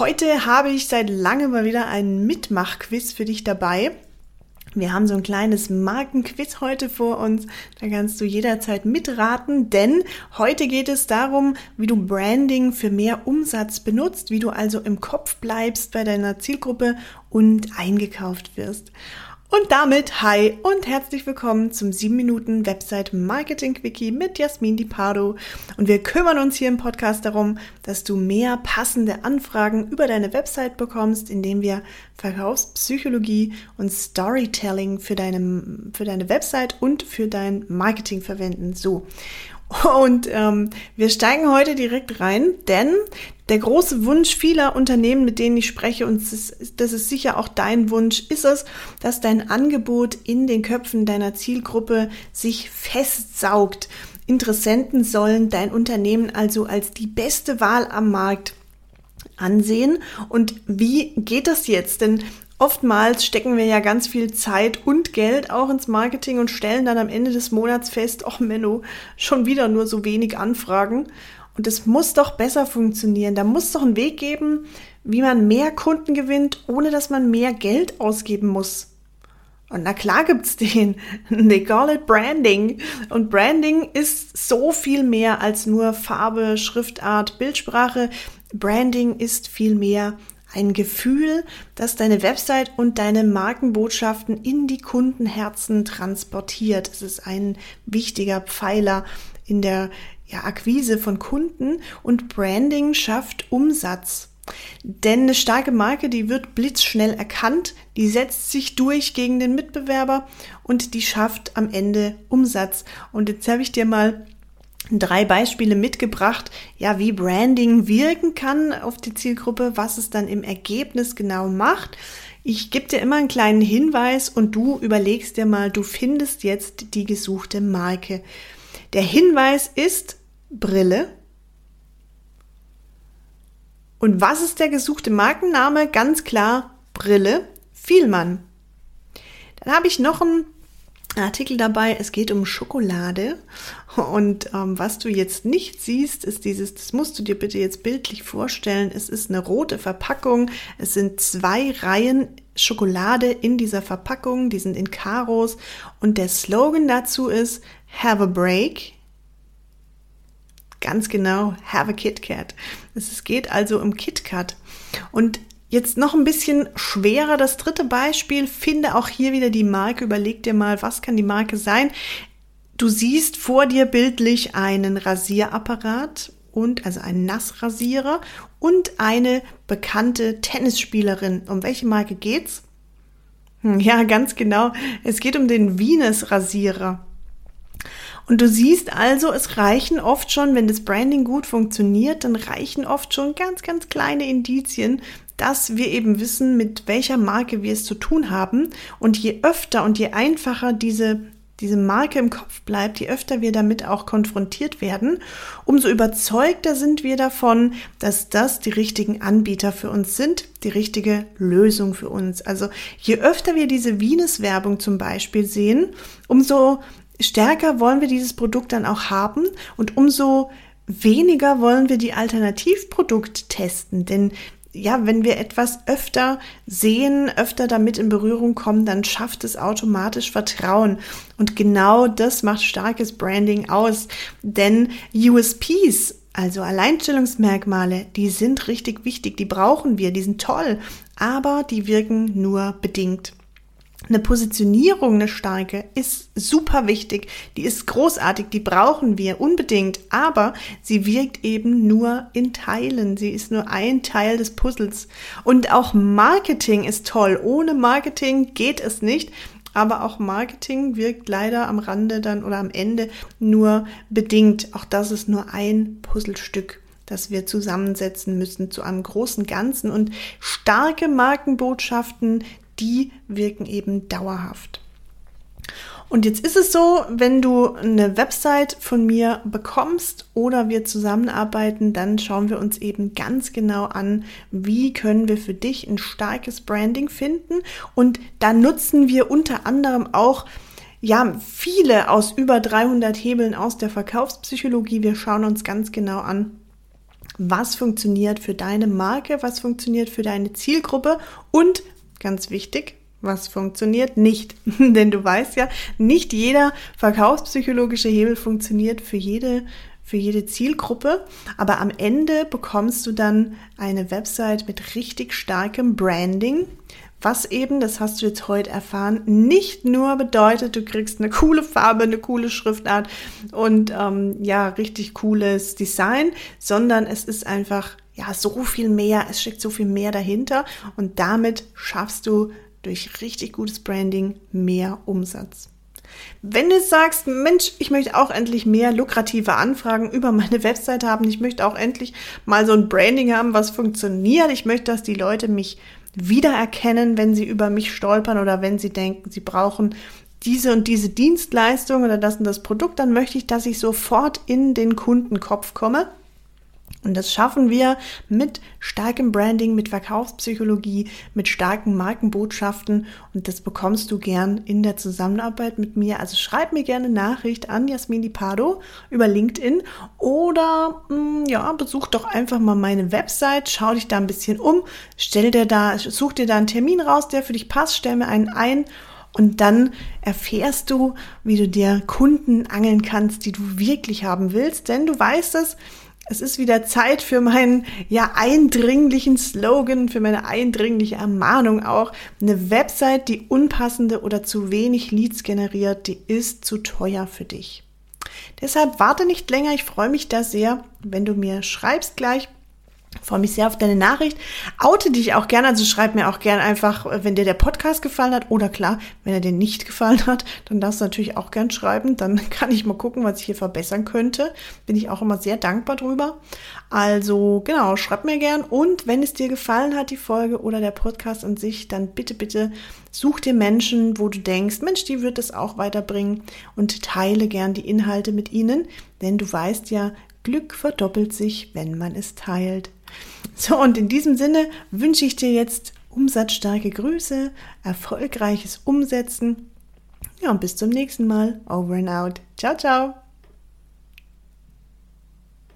Heute habe ich seit langem mal wieder einen Mitmachquiz für dich dabei. Wir haben so ein kleines Markenquiz heute vor uns. Da kannst du jederzeit mitraten, denn heute geht es darum, wie du Branding für mehr Umsatz benutzt, wie du also im Kopf bleibst bei deiner Zielgruppe und eingekauft wirst. Und damit hi und herzlich willkommen zum 7 Minuten Website Marketing Quickie mit Jasmin Di Pardo. Und wir kümmern uns hier im Podcast darum, dass du mehr passende Anfragen über deine Website bekommst, indem wir Verkaufspsychologie und Storytelling für deine, für deine Website und für dein Marketing verwenden. So. Und ähm, wir steigen heute direkt rein, denn der große Wunsch vieler Unternehmen, mit denen ich spreche, und das ist, sicher auch dein Wunsch, ist es, dass dein Angebot in den Köpfen deiner Zielgruppe sich festsaugt. Interessenten sollen dein Unternehmen also als die beste Wahl am Markt ansehen. Und wie geht das jetzt? Denn Oftmals stecken wir ja ganz viel Zeit und Geld auch ins Marketing und stellen dann am Ende des Monats fest, ach Menno, schon wieder nur so wenig Anfragen. Und es muss doch besser funktionieren. Da muss doch einen Weg geben, wie man mehr Kunden gewinnt, ohne dass man mehr Geld ausgeben muss. Und na klar gibt's den. They call it Branding. Und Branding ist so viel mehr als nur Farbe, Schriftart, Bildsprache. Branding ist viel mehr ein Gefühl, das deine Website und deine Markenbotschaften in die Kundenherzen transportiert. Es ist ein wichtiger Pfeiler in der ja, Akquise von Kunden und Branding schafft Umsatz. Denn eine starke Marke, die wird blitzschnell erkannt, die setzt sich durch gegen den Mitbewerber und die schafft am Ende Umsatz. Und jetzt habe ich dir mal drei Beispiele mitgebracht, ja, wie Branding wirken kann auf die Zielgruppe, was es dann im Ergebnis genau macht. Ich gebe dir immer einen kleinen Hinweis und du überlegst dir mal, du findest jetzt die gesuchte Marke. Der Hinweis ist Brille. Und was ist der gesuchte Markenname? Ganz klar Brille Vielmann. Dann habe ich noch einen Artikel dabei. Es geht um Schokolade. Und ähm, was du jetzt nicht siehst, ist dieses, das musst du dir bitte jetzt bildlich vorstellen. Es ist eine rote Verpackung. Es sind zwei Reihen Schokolade in dieser Verpackung. Die sind in Karos. Und der Slogan dazu ist Have a Break. Ganz genau, have a Kit Kat. Es geht also um KitKat. Und Jetzt noch ein bisschen schwerer. Das dritte Beispiel. Finde auch hier wieder die Marke. Überleg dir mal, was kann die Marke sein? Du siehst vor dir bildlich einen Rasierapparat und also einen Nassrasierer und eine bekannte Tennisspielerin. Um welche Marke geht's? Hm, ja, ganz genau. Es geht um den Venus Rasierer. Und du siehst also, es reichen oft schon, wenn das Branding gut funktioniert, dann reichen oft schon ganz, ganz kleine Indizien, dass wir eben wissen, mit welcher Marke wir es zu tun haben. Und je öfter und je einfacher diese diese Marke im Kopf bleibt, je öfter wir damit auch konfrontiert werden, umso überzeugter sind wir davon, dass das die richtigen Anbieter für uns sind, die richtige Lösung für uns. Also je öfter wir diese Venus-Werbung zum Beispiel sehen, umso stärker wollen wir dieses Produkt dann auch haben und umso weniger wollen wir die Alternativprodukt testen, denn ja, wenn wir etwas öfter sehen, öfter damit in Berührung kommen, dann schafft es automatisch Vertrauen. Und genau das macht starkes Branding aus. Denn USPs, also Alleinstellungsmerkmale, die sind richtig wichtig, die brauchen wir, die sind toll, aber die wirken nur bedingt. Eine Positionierung, eine starke, ist super wichtig. Die ist großartig, die brauchen wir unbedingt, aber sie wirkt eben nur in Teilen. Sie ist nur ein Teil des Puzzles. Und auch Marketing ist toll. Ohne Marketing geht es nicht. Aber auch Marketing wirkt leider am Rande dann oder am Ende nur bedingt. Auch das ist nur ein Puzzlestück das wir zusammensetzen müssen zu einem großen Ganzen. Und starke Markenbotschaften, die wirken eben dauerhaft. Und jetzt ist es so, wenn du eine Website von mir bekommst oder wir zusammenarbeiten, dann schauen wir uns eben ganz genau an, wie können wir für dich ein starkes Branding finden. Und da nutzen wir unter anderem auch ja, viele aus über 300 Hebeln aus der Verkaufspsychologie. Wir schauen uns ganz genau an, was funktioniert für deine Marke, was funktioniert für deine Zielgruppe und ganz wichtig, was funktioniert nicht. Denn du weißt ja, nicht jeder verkaufspsychologische Hebel funktioniert für jede für jede Zielgruppe, aber am Ende bekommst du dann eine Website mit richtig starkem Branding, was eben, das hast du jetzt heute erfahren, nicht nur bedeutet, du kriegst eine coole Farbe, eine coole Schriftart und ähm, ja, richtig cooles Design, sondern es ist einfach ja so viel mehr, es steckt so viel mehr dahinter und damit schaffst du durch richtig gutes Branding mehr Umsatz. Wenn du sagst, Mensch, ich möchte auch endlich mehr lukrative Anfragen über meine Website haben, ich möchte auch endlich mal so ein Branding haben, was funktioniert, ich möchte, dass die Leute mich wiedererkennen, wenn sie über mich stolpern oder wenn sie denken, sie brauchen diese und diese Dienstleistung oder das und das Produkt, dann möchte ich, dass ich sofort in den Kundenkopf komme und das schaffen wir mit starkem Branding, mit Verkaufspsychologie, mit starken Markenbotschaften. Und das bekommst du gern in der Zusammenarbeit mit mir. Also schreib mir gerne Nachricht an Jasmin Lipado über LinkedIn oder mh, mm, ja, besuch doch einfach mal meine Website, schau dich da ein bisschen um, stell dir da, such dir da einen Termin raus, der für dich passt, stell mir einen ein. Und dann erfährst du, wie du dir Kunden angeln kannst, die du wirklich haben willst. Denn du weißt es, es ist wieder Zeit für meinen ja eindringlichen Slogan, für meine eindringliche Ermahnung auch. Eine Website, die unpassende oder zu wenig Leads generiert, die ist zu teuer für dich. Deshalb warte nicht länger. Ich freue mich da sehr, wenn du mir schreibst gleich Freue mich sehr auf deine Nachricht. Oute dich auch gerne, also schreib mir auch gerne einfach, wenn dir der Podcast gefallen hat oder klar, wenn er dir nicht gefallen hat, dann darfst du natürlich auch gern schreiben. Dann kann ich mal gucken, was ich hier verbessern könnte. Bin ich auch immer sehr dankbar drüber. Also genau, schreib mir gern und wenn es dir gefallen hat, die Folge oder der Podcast an sich, dann bitte, bitte such dir Menschen, wo du denkst, Mensch, die wird es auch weiterbringen und teile gern die Inhalte mit ihnen, denn du weißt ja, Glück verdoppelt sich, wenn man es teilt. So, und in diesem Sinne wünsche ich dir jetzt umsatzstarke Grüße, erfolgreiches Umsetzen. Ja, und bis zum nächsten Mal. Over and out. Ciao, ciao.